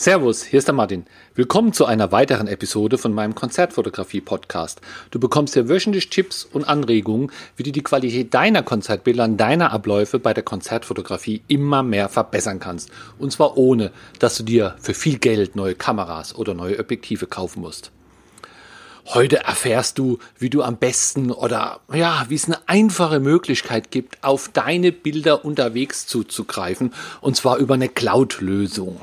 Servus, hier ist der Martin. Willkommen zu einer weiteren Episode von meinem Konzertfotografie-Podcast. Du bekommst hier wöchentlich Tipps und Anregungen, wie du die Qualität deiner Konzertbilder und deiner Abläufe bei der Konzertfotografie immer mehr verbessern kannst. Und zwar ohne, dass du dir für viel Geld neue Kameras oder neue Objektive kaufen musst. Heute erfährst du, wie du am besten oder ja, wie es eine einfache Möglichkeit gibt, auf deine Bilder unterwegs zuzugreifen, und zwar über eine Cloud-Lösung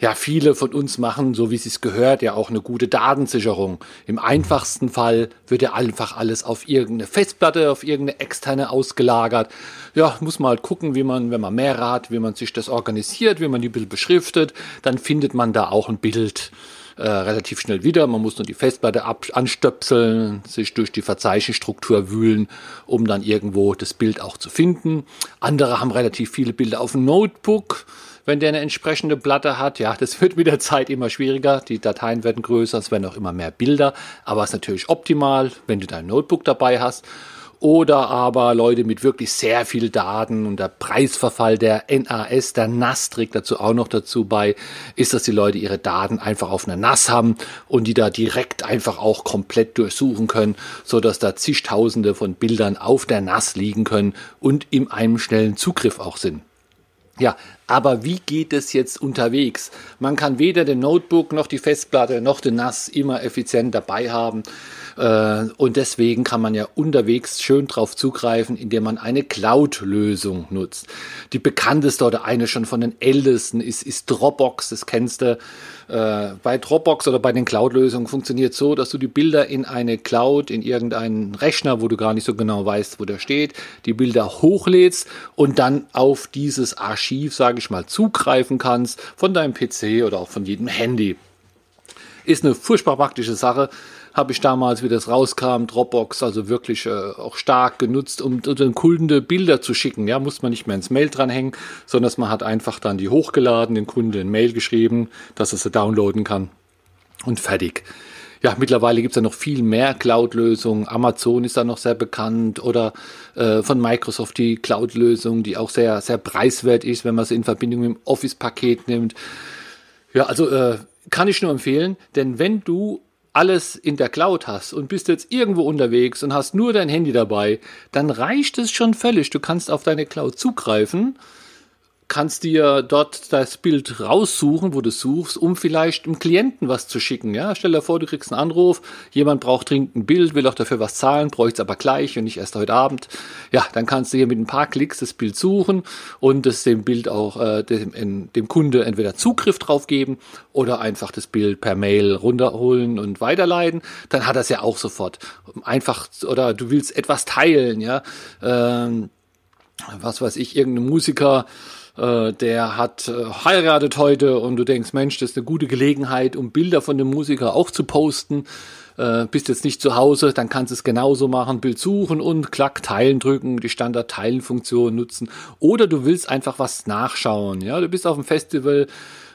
ja, viele von uns machen, so wie es sich gehört, ja auch eine gute Datensicherung. Im einfachsten Fall wird ja einfach alles auf irgendeine Festplatte, auf irgendeine externe ausgelagert. Ja, muss man halt gucken, wie man, wenn man mehr hat, wie man sich das organisiert, wie man die Bild beschriftet, dann findet man da auch ein Bild äh, relativ schnell wieder. Man muss nur die Festplatte ab anstöpseln, sich durch die Verzeichnisstruktur wühlen, um dann irgendwo das Bild auch zu finden. Andere haben relativ viele Bilder auf dem Notebook wenn der eine entsprechende Platte hat. Ja, das wird mit der Zeit immer schwieriger. Die Dateien werden größer, es werden auch immer mehr Bilder. Aber es ist natürlich optimal, wenn du dein Notebook dabei hast. Oder aber Leute mit wirklich sehr viel Daten und der Preisverfall der NAS, der NAS trägt dazu auch noch dazu bei, ist, dass die Leute ihre Daten einfach auf einer NAS haben und die da direkt einfach auch komplett durchsuchen können, so dass da zigtausende von Bildern auf der NAS liegen können und in einem schnellen Zugriff auch sind. Ja, aber wie geht es jetzt unterwegs? Man kann weder den Notebook noch die Festplatte noch den NAS immer effizient dabei haben. Äh, und deswegen kann man ja unterwegs schön drauf zugreifen, indem man eine Cloud-Lösung nutzt. Die bekannteste oder eine schon von den ältesten ist, ist Dropbox. Das kennst du. Äh, bei Dropbox oder bei den Cloud-Lösungen funktioniert so, dass du die Bilder in eine Cloud, in irgendeinen Rechner, wo du gar nicht so genau weißt, wo der steht, die Bilder hochlädst und dann auf dieses Archiv, sage ich mal, zugreifen kannst von deinem PC oder auch von jedem Handy. Ist eine furchtbar praktische Sache habe ich damals, wie das rauskam, Dropbox, also wirklich äh, auch stark genutzt, um, um den Kunden Bilder zu schicken. Ja, muss man nicht mehr ins Mail dranhängen, sondern man hat einfach dann die hochgeladen, den Kunden ein Mail geschrieben, dass er sie downloaden kann und fertig. Ja, mittlerweile gibt es ja noch viel mehr Cloud-Lösungen. Amazon ist da noch sehr bekannt oder äh, von Microsoft die Cloud-Lösung, die auch sehr, sehr preiswert ist, wenn man sie in Verbindung mit dem Office-Paket nimmt. Ja, also äh, kann ich nur empfehlen, denn wenn du alles in der Cloud hast und bist jetzt irgendwo unterwegs und hast nur dein Handy dabei, dann reicht es schon völlig. Du kannst auf deine Cloud zugreifen kannst dir dort das Bild raussuchen, wo du suchst, um vielleicht dem Klienten was zu schicken. Ja, stell dir vor, du kriegst einen Anruf, jemand braucht dringend ein Bild, will auch dafür was zahlen, bräuchte es aber gleich und nicht erst heute Abend. Ja, dann kannst du hier mit ein paar Klicks das Bild suchen und es dem Bild auch äh, dem, dem Kunde entweder Zugriff drauf geben oder einfach das Bild per Mail runterholen und weiterleiten. Dann hat es ja auch sofort. Einfach, oder du willst etwas teilen, ja. Ähm, was weiß ich, irgendein Musiker äh, der hat äh, heiratet heute und du denkst, Mensch, das ist eine gute Gelegenheit, um Bilder von dem Musiker auch zu posten. Äh, bist jetzt nicht zu Hause, dann kannst du es genauso machen, Bild suchen und klack teilen drücken, die Standard-Teilen-Funktion nutzen. Oder du willst einfach was nachschauen. Ja, du bist auf dem Festival,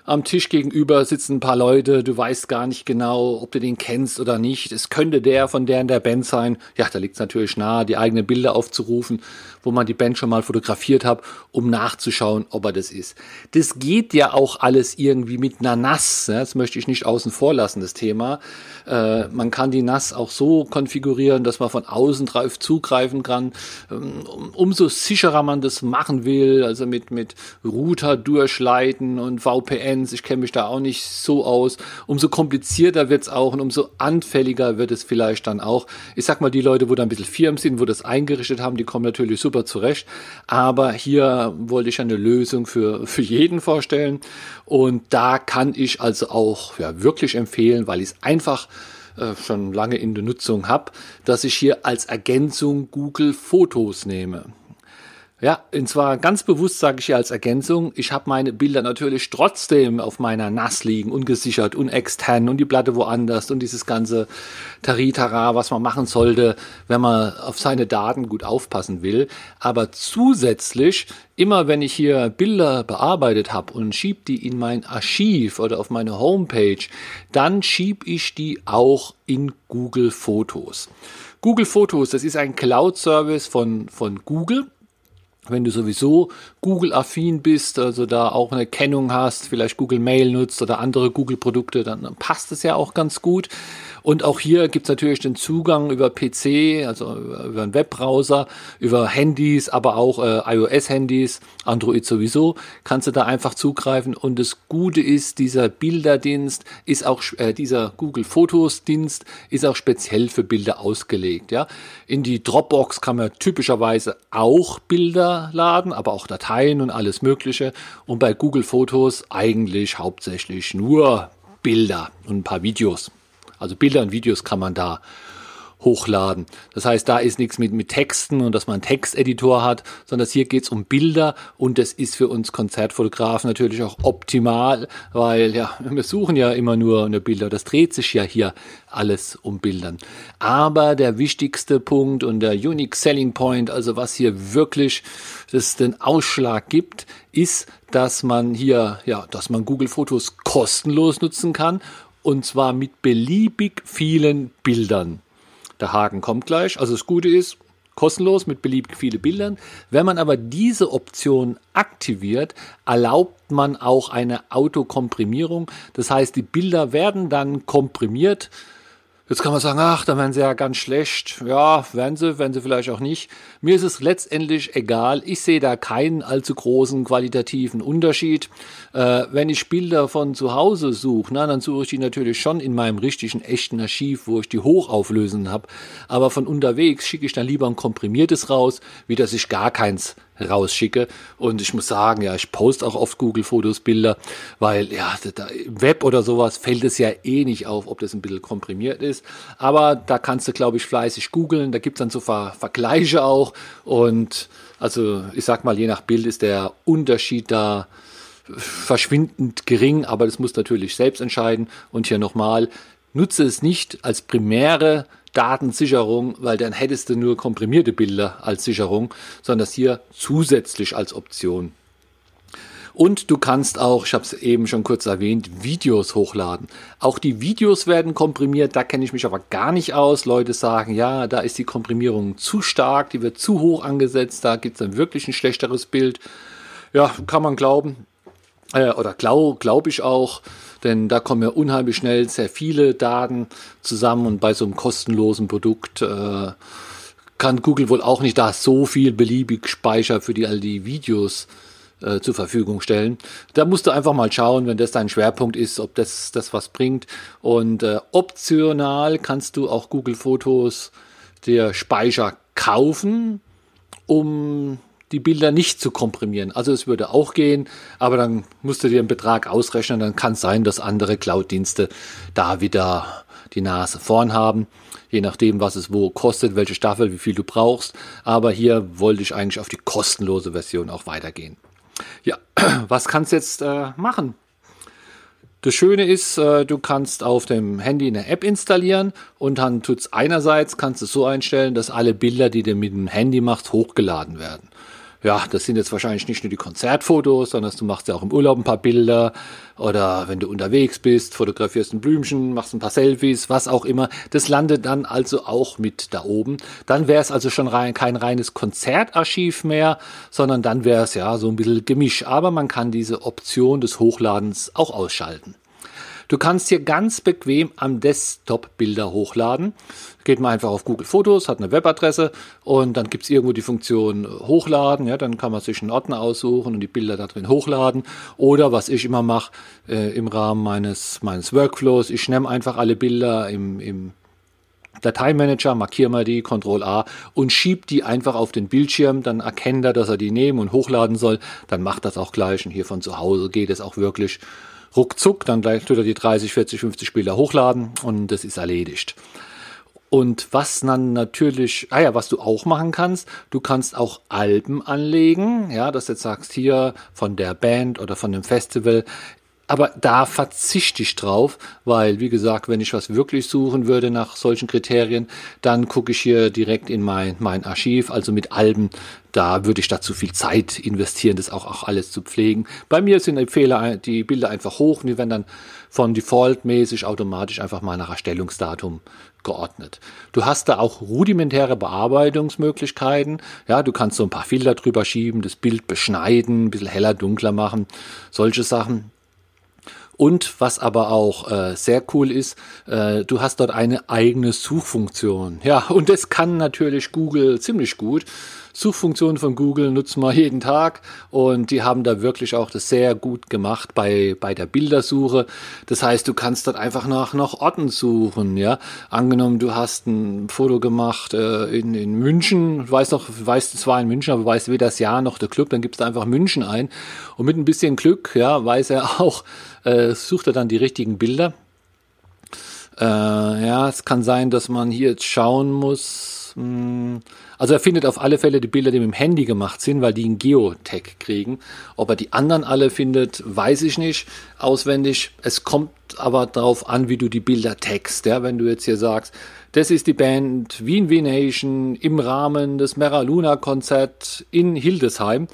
am Tisch gegenüber sitzen ein paar Leute, du weißt gar nicht genau, ob du den kennst oder nicht. Es könnte der von der in der Band sein. Ja, da liegt es natürlich nahe, die eigenen Bilder aufzurufen, wo man die Band schon mal fotografiert hat, um nachzuschauen, ob er das ist. Das geht ja auch alles irgendwie mit einer NAS. Ne? Das möchte ich nicht außen vor lassen, das Thema. Äh, man kann die NAS auch so konfigurieren, dass man von außen drauf zugreifen kann. Ähm, umso sicherer man das machen will, also mit, mit Router durchleiten und VPN Fans, ich kenne mich da auch nicht so aus. Umso komplizierter wird es auch und umso anfälliger wird es vielleicht dann auch. Ich sag mal, die Leute, wo da ein bisschen Firmen sind, wo das eingerichtet haben, die kommen natürlich super zurecht. Aber hier wollte ich eine Lösung für, für jeden vorstellen. Und da kann ich also auch ja, wirklich empfehlen, weil ich es einfach äh, schon lange in der Nutzung habe, dass ich hier als Ergänzung Google Fotos nehme. Ja, und zwar ganz bewusst sage ich hier als Ergänzung, ich habe meine Bilder natürlich trotzdem auf meiner NAS liegen, ungesichert und extern und die Platte woanders und dieses ganze Taritara, was man machen sollte, wenn man auf seine Daten gut aufpassen will. Aber zusätzlich, immer wenn ich hier Bilder bearbeitet habe und schieb die in mein Archiv oder auf meine Homepage, dann schieb ich die auch in Google Fotos. Google Fotos, das ist ein Cloud-Service von, von Google wenn du sowieso Google-affin bist, also da auch eine Kennung hast, vielleicht Google Mail nutzt oder andere Google-Produkte, dann passt es ja auch ganz gut. Und auch hier gibt es natürlich den Zugang über PC, also über einen Webbrowser, über Handys, aber auch äh, iOS-Handys, Android sowieso, kannst du da einfach zugreifen. Und das Gute ist, dieser Bilderdienst ist auch, äh, dieser Google Fotos-Dienst ist auch speziell für Bilder ausgelegt. Ja, in die Dropbox kann man typischerweise auch Bilder laden, aber auch Dateien und alles Mögliche. Und bei Google Fotos eigentlich hauptsächlich nur Bilder und ein paar Videos. Also Bilder und Videos kann man da hochladen. Das heißt, da ist nichts mit, mit Texten und dass man einen Texteditor hat, sondern hier geht es um Bilder und das ist für uns Konzertfotografen natürlich auch optimal, weil ja, wir suchen ja immer nur eine Bilder. Das dreht sich ja hier alles um Bildern. Aber der wichtigste Punkt und der Unique Selling Point, also was hier wirklich das den Ausschlag gibt, ist, dass man hier, ja, dass man Google Fotos kostenlos nutzen kann und zwar mit beliebig vielen Bildern. Der Haken kommt gleich. Also das Gute ist, kostenlos mit beliebig vielen Bildern. Wenn man aber diese Option aktiviert, erlaubt man auch eine Autokomprimierung. Das heißt, die Bilder werden dann komprimiert Jetzt kann man sagen, ach, da werden sie ja ganz schlecht. Ja, werden sie, werden sie vielleicht auch nicht. Mir ist es letztendlich egal. Ich sehe da keinen allzu großen qualitativen Unterschied. Äh, wenn ich Bilder von zu Hause suche, na, dann suche ich die natürlich schon in meinem richtigen, echten Archiv, wo ich die hochauflösen habe. Aber von unterwegs schicke ich dann lieber ein komprimiertes raus, wie dass ich gar keins rausschicke. Und ich muss sagen, ja, ich poste auch oft Google-Fotos, Bilder, weil ja, da, Web oder sowas fällt es ja eh nicht auf, ob das ein bisschen komprimiert ist. Aber da kannst du, glaube ich, fleißig googeln. Da gibt's dann so Ver Vergleiche auch. Und also ich sag mal, je nach Bild ist der Unterschied da verschwindend gering, aber das muss natürlich selbst entscheiden. Und hier nochmal, nutze es nicht als primäre Datensicherung, weil dann hättest du nur komprimierte Bilder als Sicherung, sondern das hier zusätzlich als Option. Und du kannst auch, ich habe es eben schon kurz erwähnt, Videos hochladen. Auch die Videos werden komprimiert, da kenne ich mich aber gar nicht aus. Leute sagen, ja, da ist die Komprimierung zu stark, die wird zu hoch angesetzt, da gibt es dann wirklich ein schlechteres Bild. Ja, kann man glauben. Äh, oder glaube glaub ich auch denn da kommen ja unheimlich schnell sehr viele Daten zusammen und bei so einem kostenlosen Produkt äh, kann Google wohl auch nicht da so viel beliebig Speicher für die all die Videos äh, zur Verfügung stellen. Da musst du einfach mal schauen, wenn das dein Schwerpunkt ist, ob das das was bringt. Und äh, optional kannst du auch Google Fotos der Speicher kaufen, um die Bilder nicht zu komprimieren. Also es würde auch gehen, aber dann musst du dir einen Betrag ausrechnen. Dann kann es sein, dass andere Cloud-Dienste da wieder die Nase vorn haben. Je nachdem, was es wo kostet, welche Staffel, wie viel du brauchst. Aber hier wollte ich eigentlich auf die kostenlose Version auch weitergehen. Ja, was kannst du jetzt äh, machen? Das Schöne ist, äh, du kannst auf dem Handy eine App installieren und dann tut's einerseits, kannst du es so einstellen, dass alle Bilder, die du mit dem Handy machst, hochgeladen werden ja, das sind jetzt wahrscheinlich nicht nur die Konzertfotos, sondern du machst ja auch im Urlaub ein paar Bilder oder wenn du unterwegs bist, fotografierst ein Blümchen, machst ein paar Selfies, was auch immer. Das landet dann also auch mit da oben. Dann wäre es also schon rein, kein reines Konzertarchiv mehr, sondern dann wäre es ja so ein bisschen Gemisch. Aber man kann diese Option des Hochladens auch ausschalten. Du kannst hier ganz bequem am Desktop Bilder hochladen. Geht man einfach auf Google Fotos, hat eine Webadresse und dann gibt es irgendwo die Funktion Hochladen. Ja, dann kann man sich einen Ordner aussuchen und die Bilder da drin hochladen. Oder was ich immer mache äh, im Rahmen meines, meines Workflows, ich nehme einfach alle Bilder im, im Dateimanager, markiere mal die, Ctrl A und schiebe die einfach auf den Bildschirm, dann erkennt er, dass er die nehmen und hochladen soll, dann macht das auch gleich und hier von zu Hause geht es auch wirklich ruckzuck, dann gleich tut er die 30, 40, 50 Bilder hochladen und das ist erledigt. Und was dann natürlich, ah ja, was du auch machen kannst, du kannst auch Alben anlegen, ja, dass du jetzt sagst, hier von der Band oder von dem Festival aber da verzichte ich drauf, weil, wie gesagt, wenn ich was wirklich suchen würde nach solchen Kriterien, dann gucke ich hier direkt in mein, mein Archiv, also mit Alben. Da würde ich da zu viel Zeit investieren, das auch, auch alles zu pflegen. Bei mir sind die Fehler, die Bilder einfach hoch und die werden dann von Default mäßig automatisch einfach mal nach Erstellungsdatum geordnet. Du hast da auch rudimentäre Bearbeitungsmöglichkeiten. Ja, du kannst so ein paar Filter drüber schieben, das Bild beschneiden, ein bisschen heller, dunkler machen, solche Sachen. Und was aber auch äh, sehr cool ist, äh, du hast dort eine eigene Suchfunktion. Ja, und das kann natürlich Google ziemlich gut. Suchfunktionen von Google nutzen wir jeden Tag und die haben da wirklich auch das sehr gut gemacht bei, bei der Bildersuche. Das heißt, du kannst dort einfach nach, nach Orten suchen, ja. Angenommen, du hast ein Foto gemacht äh, in, in München, weißt noch, weißt, es war in München, aber weißt weder das Jahr noch der Club, dann gibst du einfach München ein und mit ein bisschen Glück, ja, weiß er auch, äh, sucht er dann die richtigen Bilder. Äh, ja, es kann sein, dass man hier jetzt schauen muss. Mh, hm, also er findet auf alle Fälle die Bilder, die mit dem Handy gemacht sind, weil die einen Geotag kriegen. Ob er die anderen alle findet, weiß ich nicht auswendig. Es kommt aber darauf an, wie du die Bilder tagst. Ja, wenn du jetzt hier sagst, das ist die Band Wien Wien Nation im Rahmen des Mera Luna Konzert in Hildesheim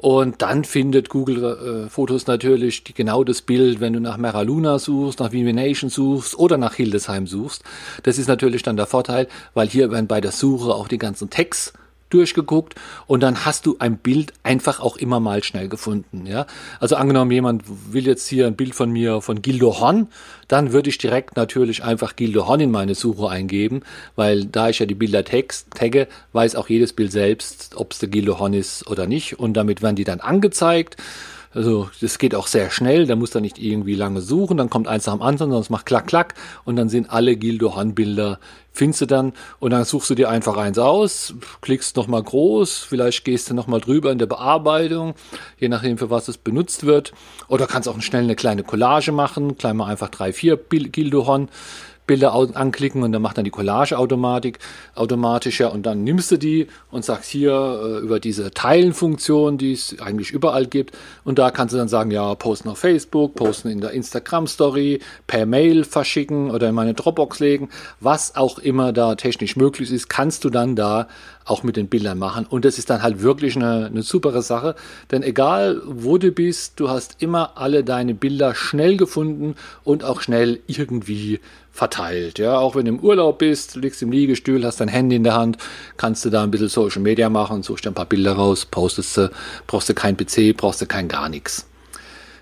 und dann findet Google äh, Fotos natürlich die, genau das Bild, wenn du nach Mera Luna suchst, nach Vivi Nation suchst oder nach Hildesheim suchst. Das ist natürlich dann der Vorteil, weil hier werden bei der Suche auch die ganzen Tags durchgeguckt und dann hast du ein Bild einfach auch immer mal schnell gefunden. Ja? Also angenommen, jemand will jetzt hier ein Bild von mir von Gildo Horn, dann würde ich direkt natürlich einfach Gildo Horn in meine Suche eingeben, weil da ich ja die Bilder tagge, weiß auch jedes Bild selbst, ob es der Gildo Horn ist oder nicht und damit werden die dann angezeigt. Also das geht auch sehr schnell, da muss er nicht irgendwie lange suchen, dann kommt eins nach dem anderen, es macht klack, klack und dann sind alle Gildo Horn-Bilder findest du dann und dann suchst du dir einfach eins aus, klickst nochmal groß, vielleicht gehst du nochmal drüber in der Bearbeitung, je nachdem für was es benutzt wird. Oder kannst auch schnell eine kleine Collage machen, klein mal einfach drei, vier Gildohorn Bilder anklicken und dann macht dann die Collage-Automatik automatischer und dann nimmst du die und sagst hier äh, über diese Teilen-Funktion, die es eigentlich überall gibt und da kannst du dann sagen, ja, posten auf Facebook, posten in der Instagram-Story, per Mail verschicken oder in meine Dropbox legen, was auch immer da technisch möglich ist, kannst du dann da auch mit den Bildern machen. Und das ist dann halt wirklich eine, eine super Sache. Denn egal wo du bist, du hast immer alle deine Bilder schnell gefunden und auch schnell irgendwie verteilt. Ja, auch wenn du im Urlaub bist, liegst im Liegestuhl, hast dein Handy in der Hand, kannst du da ein bisschen Social Media machen, suchst dir ein paar Bilder raus, postest du, brauchst du kein PC, brauchst du kein gar nichts.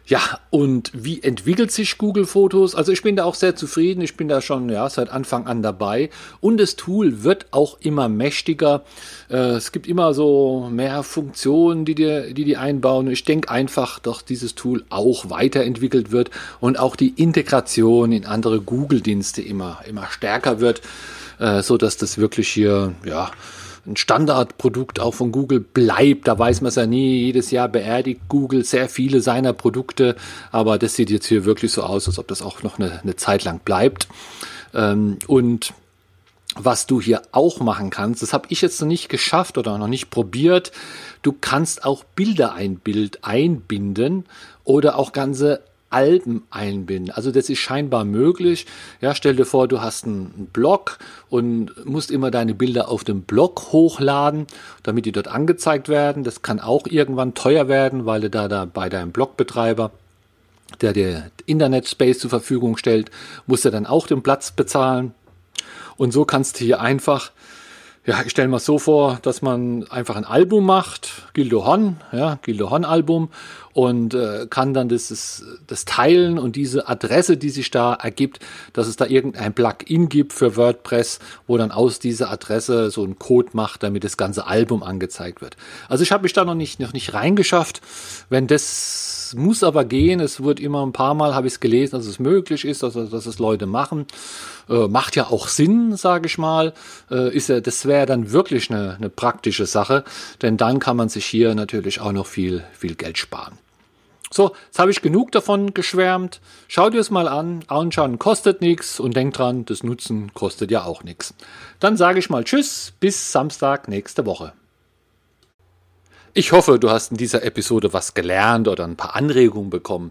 Ja, und wie entwickelt sich Google Fotos? Also ich bin da auch sehr zufrieden. Ich bin da schon ja, seit Anfang an dabei. Und das Tool wird auch immer mächtiger. Äh, es gibt immer so mehr Funktionen, die die, die, die einbauen. Ich denke einfach, dass dieses Tool auch weiterentwickelt wird und auch die Integration in andere Google-Dienste immer, immer stärker wird, äh, so dass das wirklich hier, ja, ein Standardprodukt auch von Google bleibt. Da weiß man es ja nie. Jedes Jahr beerdigt Google sehr viele seiner Produkte. Aber das sieht jetzt hier wirklich so aus, als ob das auch noch eine, eine Zeit lang bleibt. Ähm, und was du hier auch machen kannst, das habe ich jetzt noch nicht geschafft oder noch nicht probiert. Du kannst auch Bilder ein Bild einbinden oder auch ganze Alben einbinden. Also das ist scheinbar möglich. Ja, stell dir vor, du hast einen Blog und musst immer deine Bilder auf dem Blog hochladen, damit die dort angezeigt werden. Das kann auch irgendwann teuer werden, weil du da, da bei deinem Blogbetreiber der dir Internet-Space zur Verfügung stellt, musst du dann auch den Platz bezahlen. Und so kannst du hier einfach ja, ich stelle mir so vor, dass man einfach ein Album macht, Gildo Hon, ja, Gildo Hon Album und äh, kann dann das, das, das teilen und diese Adresse, die sich da ergibt, dass es da irgendein Plugin gibt für WordPress, wo dann aus dieser Adresse so ein Code macht, damit das ganze Album angezeigt wird. Also ich habe mich da noch nicht, noch nicht reingeschafft. Wenn das muss aber gehen, es wird immer ein paar Mal, habe ich es gelesen, dass es möglich ist, dass, dass es Leute machen. Äh, macht ja auch Sinn, sage ich mal. Äh, ist ja, das wäre dann wirklich eine, eine praktische Sache, denn dann kann man sich hier natürlich auch noch viel, viel Geld sparen. So, jetzt habe ich genug davon geschwärmt. Schau dir es mal an. Anschauen kostet nichts und denk dran, das Nutzen kostet ja auch nichts. Dann sage ich mal Tschüss, bis Samstag nächste Woche. Ich hoffe, du hast in dieser Episode was gelernt oder ein paar Anregungen bekommen.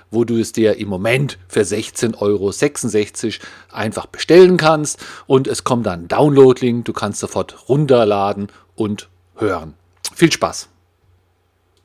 wo du es dir im Moment für 16,66 Euro einfach bestellen kannst. Und es kommt dann Download-Link, du kannst sofort runterladen und hören. Viel Spaß!